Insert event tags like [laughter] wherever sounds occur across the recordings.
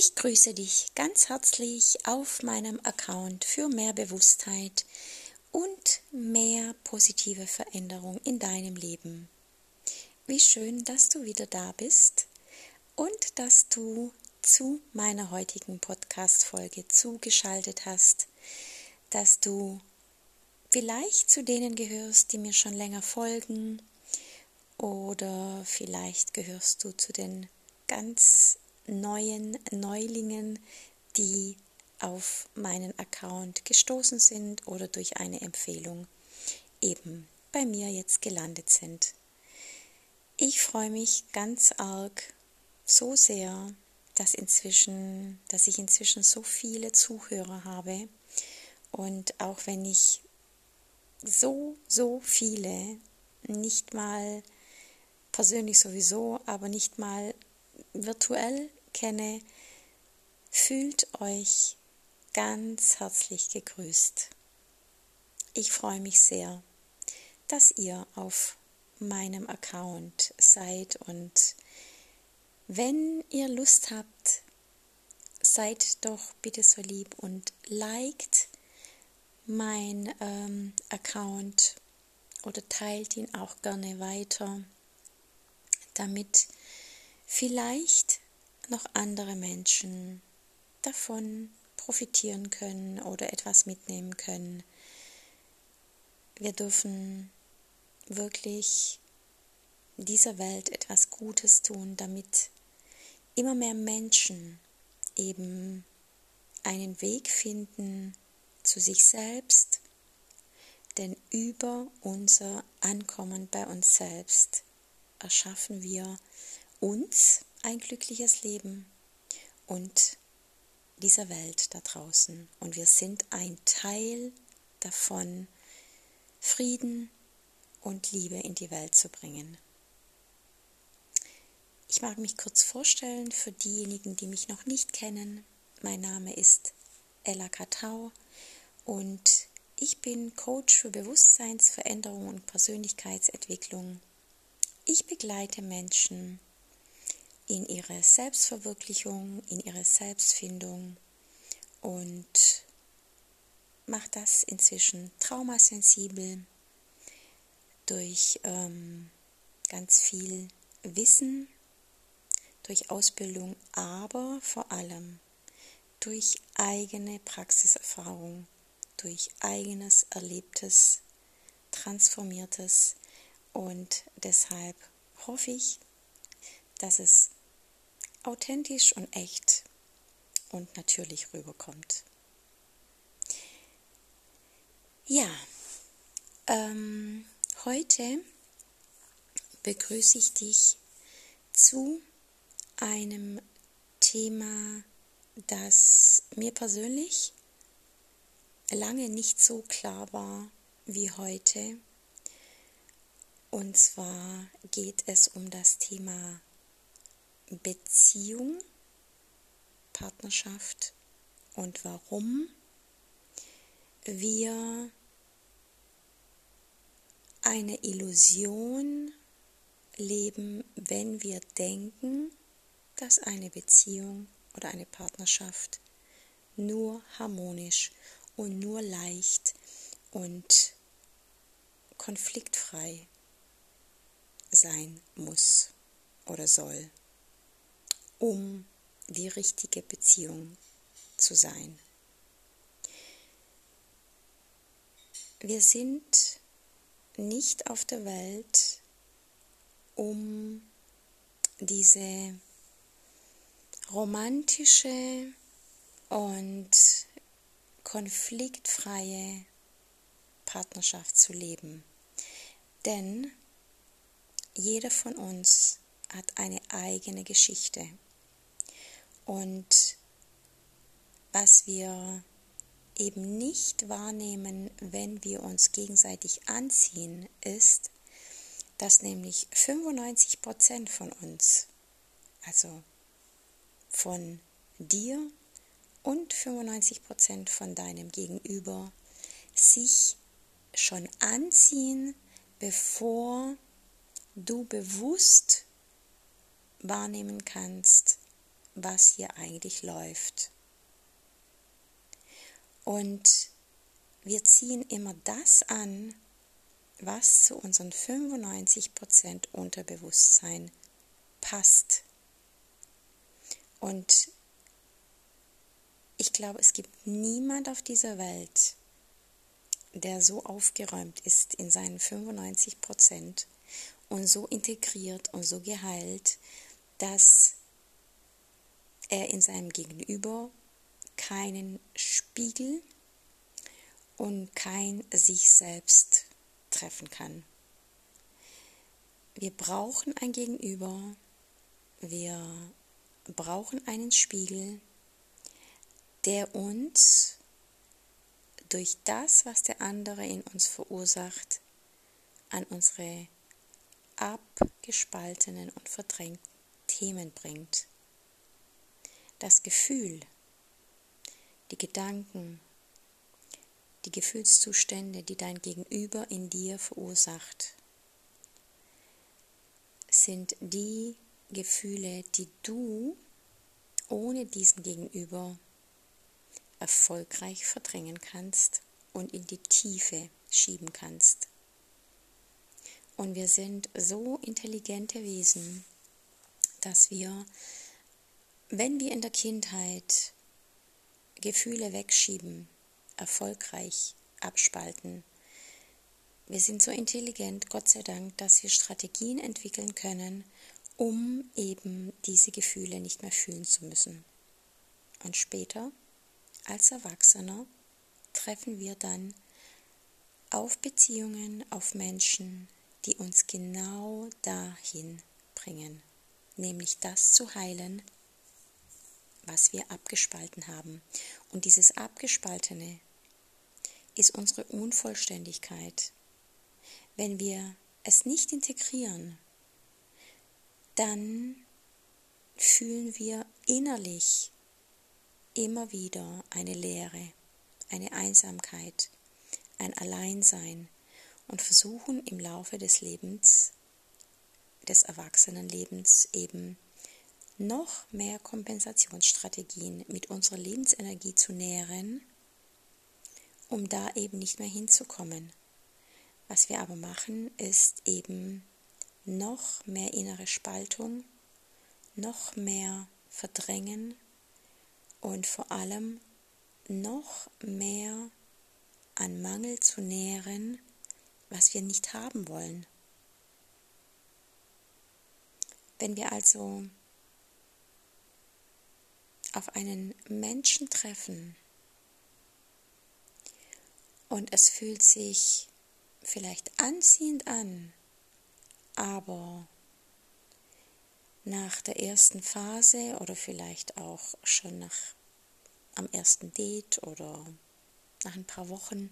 Ich grüße dich ganz herzlich auf meinem Account für mehr Bewusstheit und mehr positive Veränderung in deinem Leben. Wie schön, dass du wieder da bist und dass du zu meiner heutigen Podcast-Folge zugeschaltet hast, dass du vielleicht zu denen gehörst, die mir schon länger folgen, oder vielleicht gehörst du zu den ganz neuen Neulingen, die auf meinen Account gestoßen sind oder durch eine Empfehlung eben bei mir jetzt gelandet sind. Ich freue mich ganz arg so sehr, dass inzwischen, dass ich inzwischen so viele Zuhörer habe und auch wenn ich so so viele nicht mal persönlich sowieso, aber nicht mal virtuell kenne, fühlt euch ganz herzlich gegrüßt. Ich freue mich sehr, dass ihr auf meinem Account seid und wenn ihr Lust habt, seid doch bitte so lieb und liked mein ähm, Account oder teilt ihn auch gerne weiter, damit vielleicht noch andere Menschen davon profitieren können oder etwas mitnehmen können. Wir dürfen wirklich dieser Welt etwas Gutes tun, damit immer mehr Menschen eben einen Weg finden zu sich selbst, denn über unser Ankommen bei uns selbst erschaffen wir uns ein glückliches Leben und dieser Welt da draußen. Und wir sind ein Teil davon, Frieden und Liebe in die Welt zu bringen. Ich mag mich kurz vorstellen für diejenigen, die mich noch nicht kennen. Mein Name ist Ella Katau und ich bin Coach für Bewusstseinsveränderung und Persönlichkeitsentwicklung. Ich begleite Menschen in ihre Selbstverwirklichung, in ihre Selbstfindung und mache das inzwischen traumasensibel durch ähm, ganz viel Wissen, durch Ausbildung, aber vor allem durch eigene Praxiserfahrung, durch eigenes Erlebtes, Transformiertes. Und deshalb hoffe ich, dass es authentisch und echt und natürlich rüberkommt. Ja, ähm, heute begrüße ich dich zu einem Thema, das mir persönlich lange nicht so klar war wie heute. Und zwar geht es um das Thema Beziehung, Partnerschaft und warum wir eine Illusion leben, wenn wir denken, dass eine Beziehung oder eine Partnerschaft nur harmonisch und nur leicht und konfliktfrei sein muss oder soll um die richtige Beziehung zu sein. Wir sind nicht auf der Welt, um diese romantische und konfliktfreie Partnerschaft zu leben. Denn jeder von uns hat eine eigene Geschichte. Und was wir eben nicht wahrnehmen, wenn wir uns gegenseitig anziehen, ist, dass nämlich 95 Prozent von uns, also von dir und 95 Prozent von deinem Gegenüber, sich schon anziehen, bevor du bewusst wahrnehmen kannst, was hier eigentlich läuft. Und wir ziehen immer das an, was zu unseren 95% Unterbewusstsein passt. Und ich glaube, es gibt niemand auf dieser Welt, der so aufgeräumt ist in seinen 95 Prozent und so integriert und so geheilt, dass er in seinem Gegenüber keinen Spiegel und kein sich selbst treffen kann. Wir brauchen ein Gegenüber, wir brauchen einen Spiegel, der uns durch das, was der andere in uns verursacht, an unsere abgespaltenen und verdrängten Themen bringt. Das Gefühl, die Gedanken, die Gefühlszustände, die dein Gegenüber in dir verursacht, sind die Gefühle, die du ohne diesen Gegenüber erfolgreich verdrängen kannst und in die Tiefe schieben kannst. Und wir sind so intelligente Wesen, dass wir, wenn wir in der Kindheit Gefühle wegschieben, erfolgreich abspalten, wir sind so intelligent, Gott sei Dank, dass wir Strategien entwickeln können, um eben diese Gefühle nicht mehr fühlen zu müssen. Und später als Erwachsener treffen wir dann auf Beziehungen, auf Menschen, die uns genau dahin bringen, nämlich das zu heilen, was wir abgespalten haben. Und dieses Abgespaltene ist unsere Unvollständigkeit. Wenn wir es nicht integrieren, dann fühlen wir innerlich immer wieder eine Leere, eine Einsamkeit, ein Alleinsein und versuchen im Laufe des Lebens, des Erwachsenenlebens eben noch mehr Kompensationsstrategien mit unserer Lebensenergie zu nähren, um da eben nicht mehr hinzukommen. Was wir aber machen, ist eben noch mehr innere Spaltung, noch mehr Verdrängen und vor allem noch mehr an Mangel zu nähren, was wir nicht haben wollen. Wenn wir also auf einen Menschen treffen und es fühlt sich vielleicht anziehend an, aber nach der ersten Phase oder vielleicht auch schon nach am ersten Date oder nach ein paar Wochen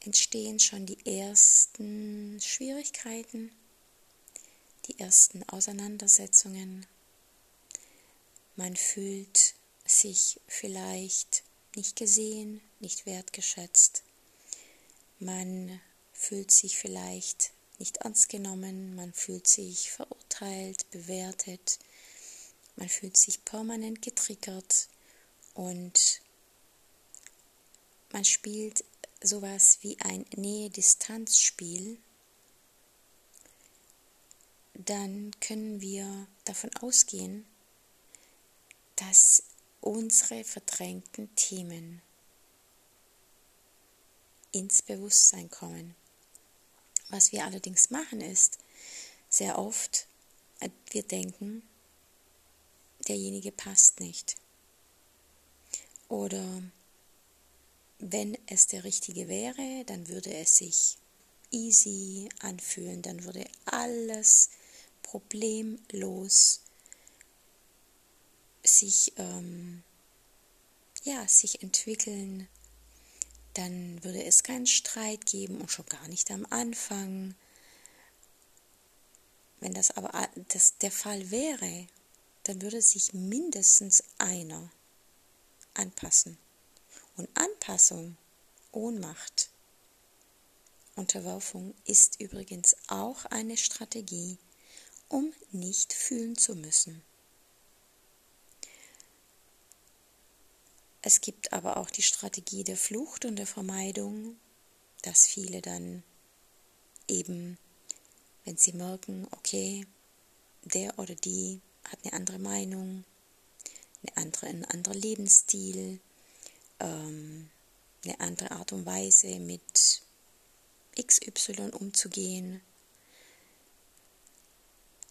entstehen schon die ersten Schwierigkeiten, die ersten Auseinandersetzungen. Man fühlt sich vielleicht nicht gesehen, nicht wertgeschätzt. Man fühlt sich vielleicht nicht ernst genommen, man fühlt sich verurteilt, bewertet, man fühlt sich permanent getriggert und man spielt sowas wie ein Nähe-Distanz-Spiel, dann können wir davon ausgehen, dass unsere verdrängten Themen ins Bewusstsein kommen. Was wir allerdings machen ist, sehr oft, äh, wir denken, derjenige passt nicht. Oder wenn es der richtige wäre, dann würde es sich easy anfühlen, dann würde alles problemlos sich, ähm, ja, sich entwickeln dann würde es keinen Streit geben und schon gar nicht am Anfang. Wenn das aber das der Fall wäre, dann würde sich mindestens einer anpassen. Und Anpassung, Ohnmacht, Unterwerfung ist übrigens auch eine Strategie, um nicht fühlen zu müssen. Es gibt aber auch die Strategie der Flucht und der Vermeidung, dass viele dann eben, wenn sie merken, okay, der oder die hat eine andere Meinung, eine andere, ein anderer Lebensstil, ähm, eine andere Art und Weise mit XY umzugehen.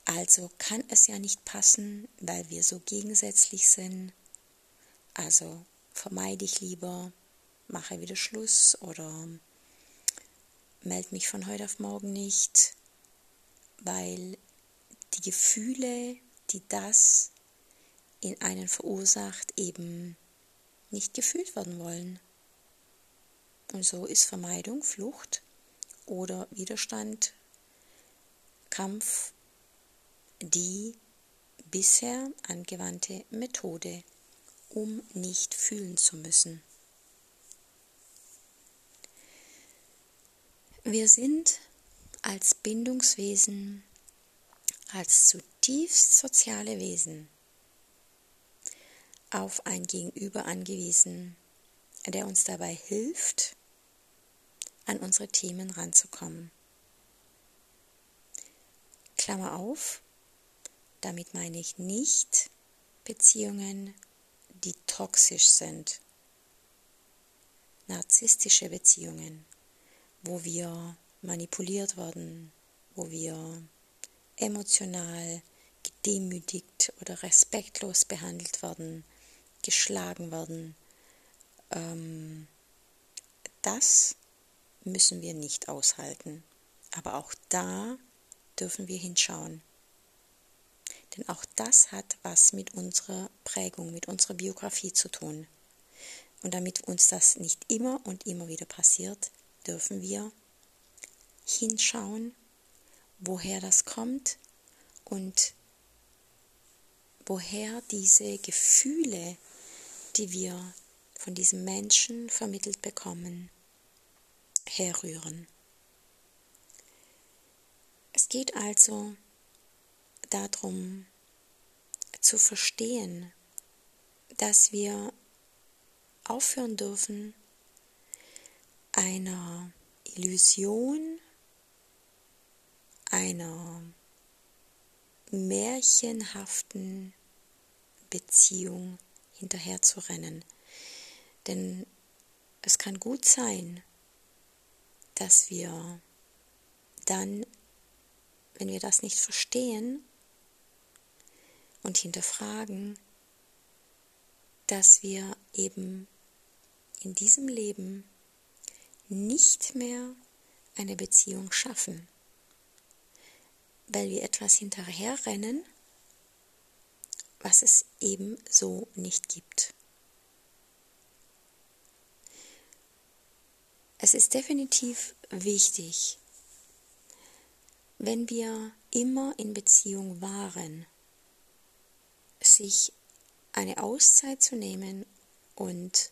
Also kann es ja nicht passen, weil wir so gegensätzlich sind. Also vermeide ich lieber, mache wieder Schluss oder melde mich von heute auf morgen nicht, weil die Gefühle, die das in einen verursacht, eben nicht gefühlt werden wollen. Und so ist Vermeidung, Flucht oder Widerstand, Kampf die bisher angewandte Methode, um nicht fühlen zu müssen. Wir sind als Bindungswesen, als zutiefst soziale Wesen auf ein Gegenüber angewiesen, der uns dabei hilft, an unsere Themen ranzukommen. Klammer auf, damit meine ich nicht Beziehungen, die toxisch sind, narzisstische Beziehungen, wo wir manipuliert werden, wo wir emotional gedemütigt oder respektlos behandelt werden, geschlagen werden. Ähm, das müssen wir nicht aushalten. Aber auch da dürfen wir hinschauen. Denn auch das hat was mit unserer Prägung, mit unserer Biografie zu tun. Und damit uns das nicht immer und immer wieder passiert, dürfen wir hinschauen, woher das kommt und woher diese Gefühle, die wir von diesem Menschen vermittelt bekommen, herrühren. Es geht also darum zu verstehen, dass wir aufhören dürfen, einer Illusion, einer märchenhaften Beziehung hinterherzurennen. Denn es kann gut sein, dass wir dann, wenn wir das nicht verstehen und hinterfragen, dass wir eben in diesem Leben nicht mehr eine Beziehung schaffen, weil wir etwas hinterherrennen, was es eben so nicht gibt. Es ist definitiv wichtig, wenn wir immer in Beziehung waren, sich eine Auszeit zu nehmen und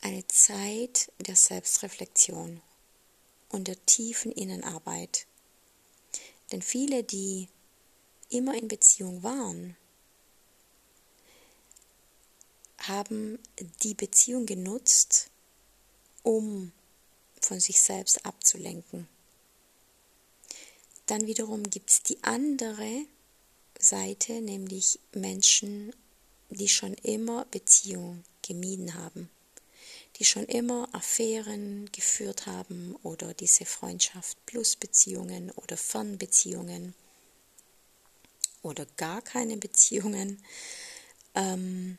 eine Zeit der Selbstreflexion und der tiefen Innenarbeit. Denn viele, die immer in Beziehung waren, haben die Beziehung genutzt, um von sich selbst abzulenken. Dann wiederum gibt es die andere Seite, nämlich Menschen, die schon immer Beziehung gemieden haben, die schon immer Affären geführt haben oder diese Freundschaft plus Beziehungen oder Fernbeziehungen oder gar keine Beziehungen. Ähm,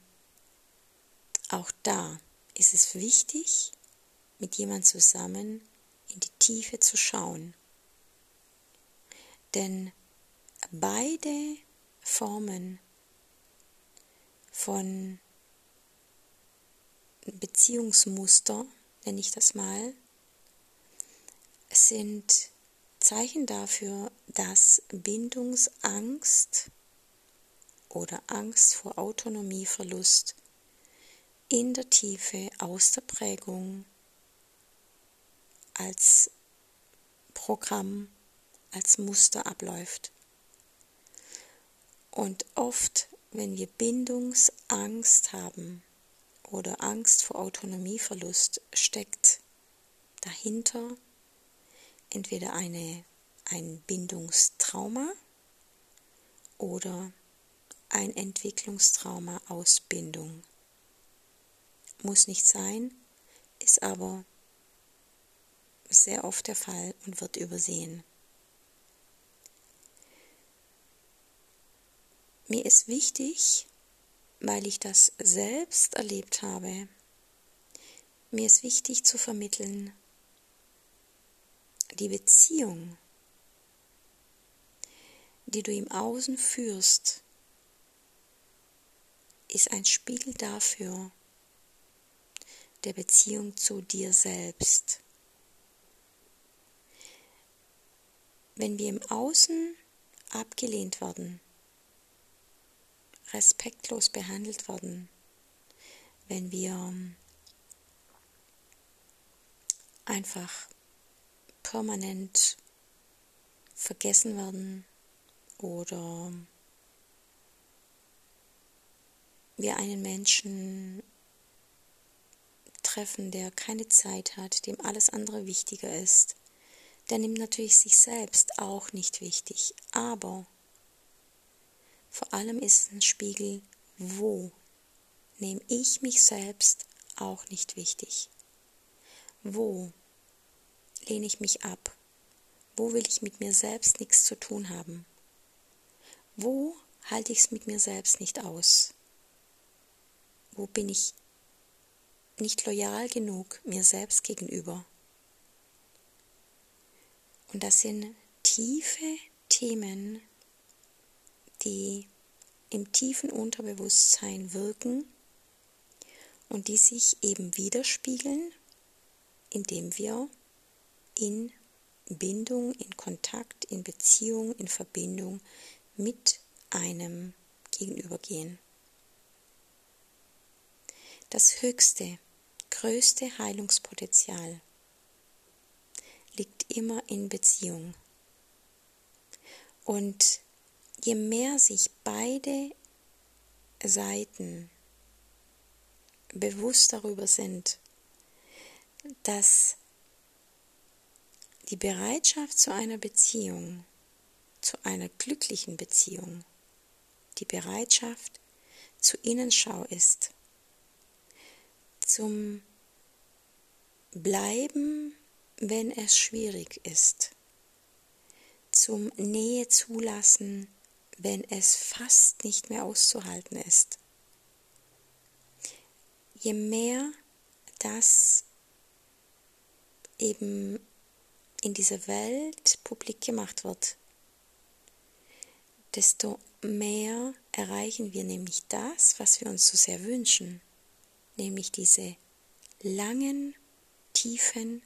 auch da ist es wichtig, mit jemand zusammen in die Tiefe zu schauen. Denn beide Formen von Beziehungsmuster, nenne ich das mal, sind Zeichen dafür, dass Bindungsangst oder Angst vor Autonomieverlust in der Tiefe aus der Prägung als Programm, als Muster abläuft. Und oft, wenn wir Bindungsangst haben oder Angst vor Autonomieverlust steckt dahinter entweder eine, ein Bindungstrauma oder ein Entwicklungstrauma aus Bindung. Muss nicht sein, ist aber sehr oft der Fall und wird übersehen. Mir ist wichtig, weil ich das selbst erlebt habe, mir ist wichtig zu vermitteln, die Beziehung, die du im Außen führst, ist ein Spiegel dafür, der Beziehung zu dir selbst. Wenn wir im Außen abgelehnt werden, respektlos behandelt werden, wenn wir einfach permanent vergessen werden oder wir einen Menschen treffen, der keine Zeit hat, dem alles andere wichtiger ist, der nimmt natürlich sich selbst auch nicht wichtig. Aber vor allem ist es ein Spiegel, wo nehme ich mich selbst auch nicht wichtig? Wo lehne ich mich ab? Wo will ich mit mir selbst nichts zu tun haben? Wo halte ich es mit mir selbst nicht aus? Wo bin ich nicht loyal genug mir selbst gegenüber? Und das sind tiefe Themen, die im tiefen Unterbewusstsein wirken und die sich eben widerspiegeln, indem wir in Bindung, in Kontakt, in Beziehung, in Verbindung mit einem Gegenübergehen. Das höchste, größte Heilungspotenzial liegt immer in Beziehung. Und je mehr sich beide Seiten bewusst darüber sind, dass die Bereitschaft zu einer Beziehung, zu einer glücklichen Beziehung, die Bereitschaft zur Innenschau ist, zum Bleiben, wenn es schwierig ist, zum Nähe zulassen, wenn es fast nicht mehr auszuhalten ist. Je mehr das eben in dieser Welt publik gemacht wird, desto mehr erreichen wir nämlich das, was wir uns so sehr wünschen, nämlich diese langen, tiefen,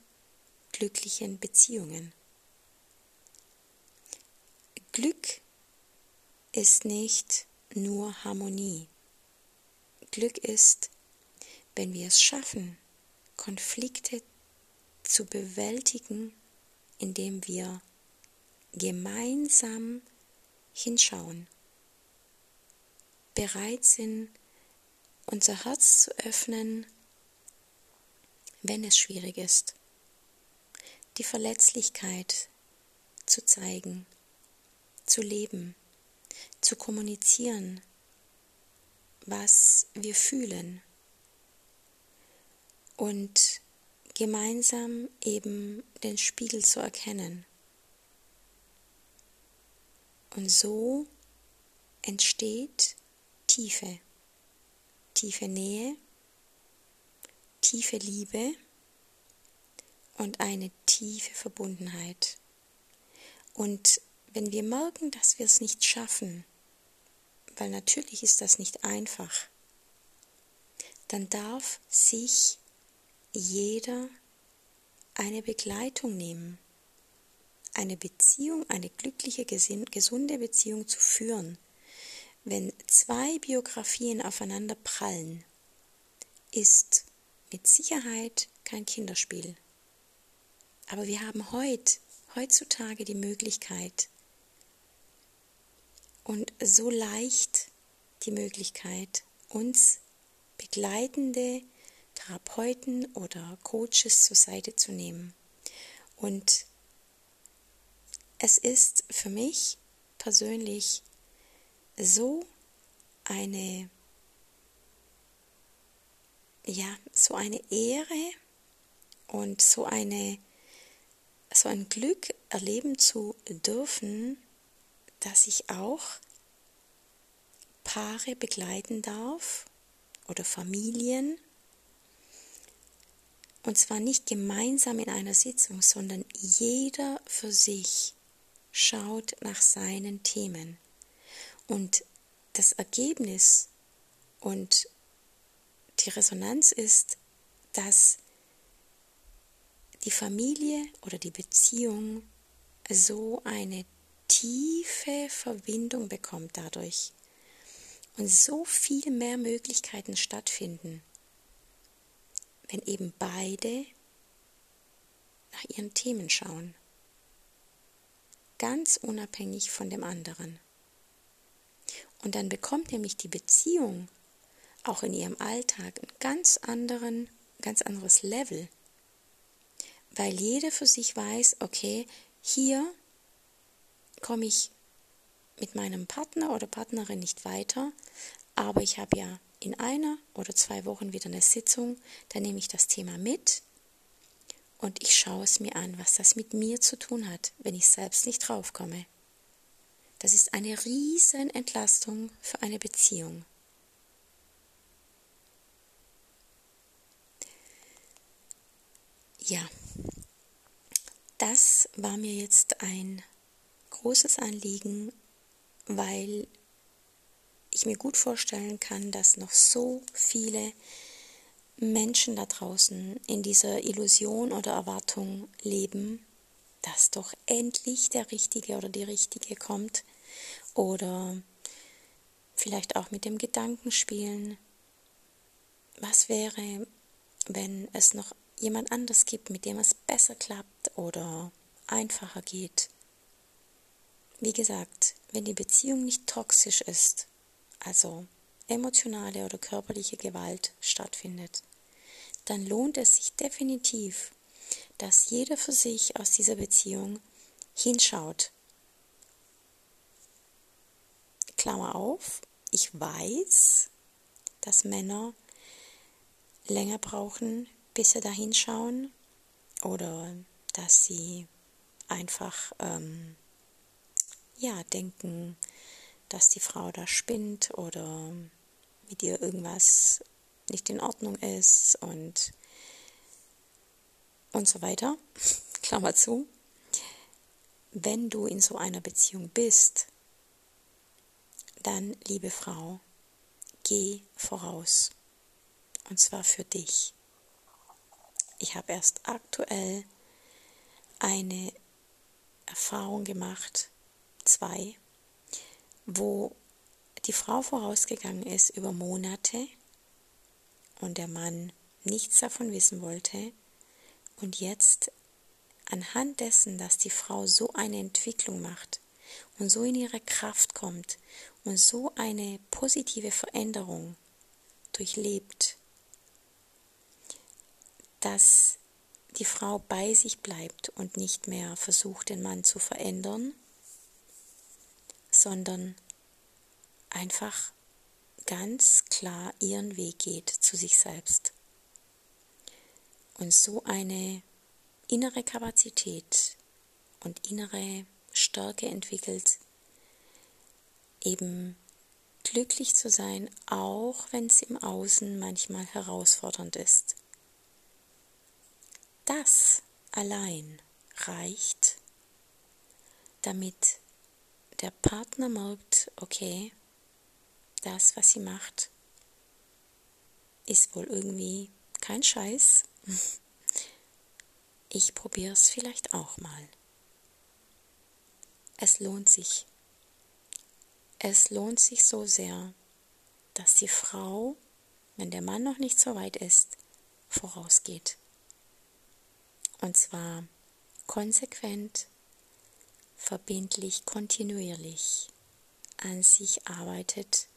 glücklichen Beziehungen. Glück ist nicht nur Harmonie. Glück ist, wenn wir es schaffen, Konflikte zu bewältigen indem wir gemeinsam hinschauen, bereit sind, unser Herz zu öffnen, wenn es schwierig ist, die Verletzlichkeit zu zeigen, zu leben, zu kommunizieren, was wir fühlen und gemeinsam eben den Spiegel zu erkennen. Und so entsteht Tiefe, tiefe Nähe, tiefe Liebe und eine tiefe Verbundenheit. Und wenn wir merken, dass wir es nicht schaffen, weil natürlich ist das nicht einfach, dann darf sich jeder eine Begleitung nehmen, eine Beziehung, eine glückliche, gesunde Beziehung zu führen. Wenn zwei Biografien aufeinander prallen, ist mit Sicherheit kein Kinderspiel. Aber wir haben heute, heutzutage die Möglichkeit und so leicht die Möglichkeit, uns begleitende Therapeuten oder Coaches zur Seite zu nehmen. Und es ist für mich persönlich so eine ja, so eine Ehre und so eine so ein Glück erleben zu dürfen, dass ich auch Paare begleiten darf oder Familien. Und zwar nicht gemeinsam in einer Sitzung, sondern jeder für sich schaut nach seinen Themen. Und das Ergebnis und die Resonanz ist, dass die Familie oder die Beziehung so eine tiefe Verbindung bekommt dadurch und so viel mehr Möglichkeiten stattfinden, wenn eben beide nach ihren Themen schauen, ganz unabhängig von dem anderen. Und dann bekommt nämlich die Beziehung auch in ihrem Alltag ein ganz anderen, ganz anderes Level, weil jeder für sich weiß, okay, hier komme ich mit meinem Partner oder Partnerin nicht weiter, aber ich habe ja in einer oder zwei Wochen wieder eine Sitzung, da nehme ich das Thema mit und ich schaue es mir an, was das mit mir zu tun hat, wenn ich selbst nicht draufkomme. Das ist eine riesen Entlastung für eine Beziehung. Ja, das war mir jetzt ein großes Anliegen, weil ich mir gut vorstellen kann, dass noch so viele Menschen da draußen in dieser Illusion oder Erwartung leben, dass doch endlich der Richtige oder die Richtige kommt oder vielleicht auch mit dem Gedanken spielen, was wäre, wenn es noch jemand anders gibt, mit dem es besser klappt oder einfacher geht. Wie gesagt, wenn die Beziehung nicht toxisch ist, also emotionale oder körperliche Gewalt stattfindet, dann lohnt es sich definitiv, dass jeder für sich aus dieser Beziehung hinschaut. Klammer auf, ich weiß, dass Männer länger brauchen, bis sie da hinschauen oder dass sie einfach ähm, ja denken, dass die Frau da spinnt oder mit ihr irgendwas nicht in Ordnung ist und und so weiter. [laughs] Klammer zu. Wenn du in so einer Beziehung bist, dann, liebe Frau, geh voraus. Und zwar für dich. Ich habe erst aktuell eine Erfahrung gemacht, zwei, wo die Frau vorausgegangen ist über Monate und der Mann nichts davon wissen wollte und jetzt anhand dessen, dass die Frau so eine Entwicklung macht und so in ihre Kraft kommt und so eine positive Veränderung durchlebt, dass die Frau bei sich bleibt und nicht mehr versucht, den Mann zu verändern, sondern einfach ganz klar ihren Weg geht zu sich selbst. Und so eine innere Kapazität und innere Stärke entwickelt, eben glücklich zu sein, auch wenn es im Außen manchmal herausfordernd ist. Das allein reicht, damit der Partner merkt, okay, das, was sie macht, ist wohl irgendwie kein Scheiß. [laughs] Ich probiere es vielleicht auch mal. Es lohnt sich. Es lohnt sich so sehr, dass die Frau, wenn der Mann noch nicht so weit ist, vorausgeht. Und zwar konsequent, verbindlich, kontinuierlich an sich arbeitet,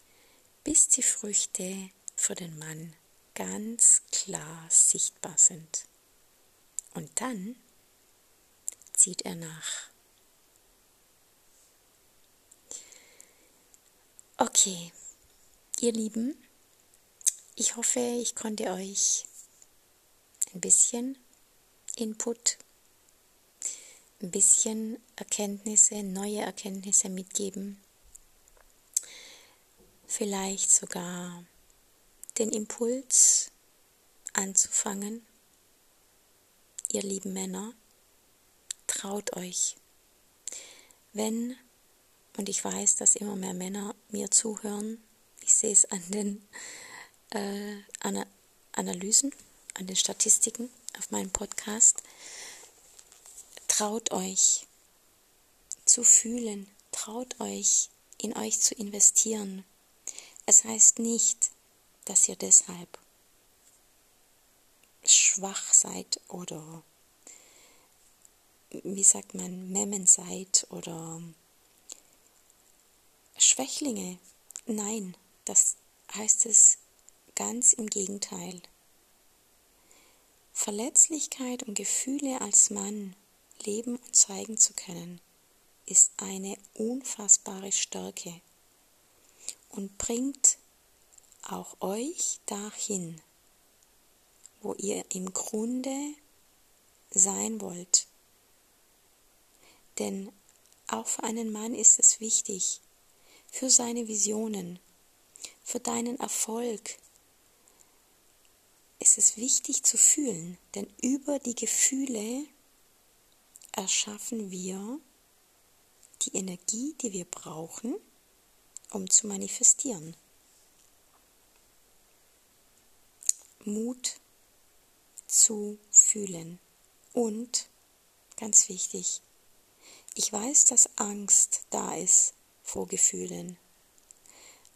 bis die Früchte für den Mann ganz klar sichtbar sind. Und dann zieht er nach. Okay, ihr Lieben, ich hoffe, ich konnte euch ein bisschen Input, ein bisschen Erkenntnisse, neue Erkenntnisse mitgeben. Vielleicht sogar den Impuls anzufangen. Ihr lieben Männer, traut euch. Wenn, und ich weiß, dass immer mehr Männer mir zuhören, ich sehe es an den äh, Analysen, an den Statistiken auf meinem Podcast. Traut euch zu fühlen, traut euch in euch zu investieren. Es heißt nicht, dass ihr deshalb schwach seid oder wie sagt man, Memmen seid oder Schwächlinge. Nein, das heißt es ganz im Gegenteil. Verletzlichkeit und Gefühle als Mann leben und zeigen zu können, ist eine unfassbare Stärke und bringt auch euch dahin, wo ihr im Grunde sein wollt. Denn auch für einen Mann ist es wichtig, für seine Visionen, für deinen Erfolg, ist es wichtig zu fühlen, denn über die Gefühle erschaffen wir die Energie, die wir brauchen, um zu manifestieren. Mut zu fühlen. Und, ganz wichtig, ich weiß, dass Angst da ist vor Gefühlen.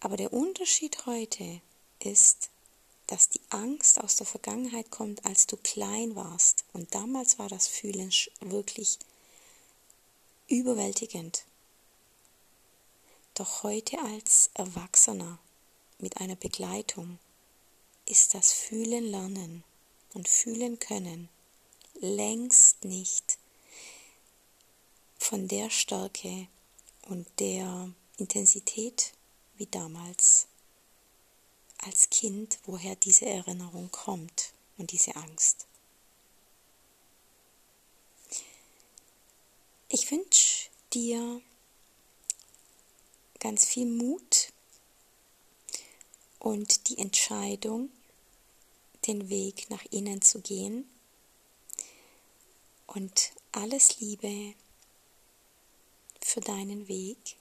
Aber der Unterschied heute ist, dass die Angst aus der Vergangenheit kommt, als du klein warst. Und damals war das Fühlen wirklich überwältigend. Doch heute als Erwachsener mit einer Begleitung ist das Fühlen lernen und fühlen können längst nicht von der Stärke und der Intensität wie damals als Kind, woher diese Erinnerung kommt und diese Angst. Ich wünsche dir ganz viel Mut und die Entscheidung, den Weg nach innen zu gehen. Und alles Liebe für deinen Weg.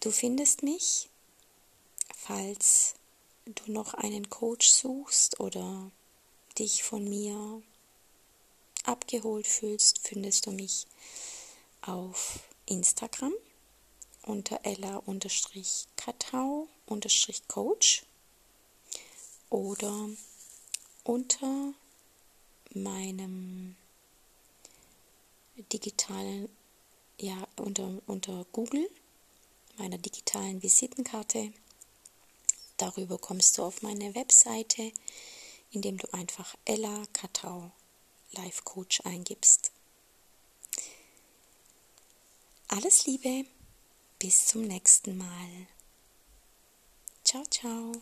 Du findest mich, falls du noch einen Coach suchst oder dich von mir abgeholt fühlst, findest du mich auf Instagram unter ella-katau-coach oder unter meinem digitalen, ja, unter, unter Google, meiner digitalen Visitenkarte. Darüber kommst du auf meine Webseite, indem du einfach Ella Katau Life Coach eingibst. Alles Liebe, bis zum nächsten Mal. Ciao, ciao.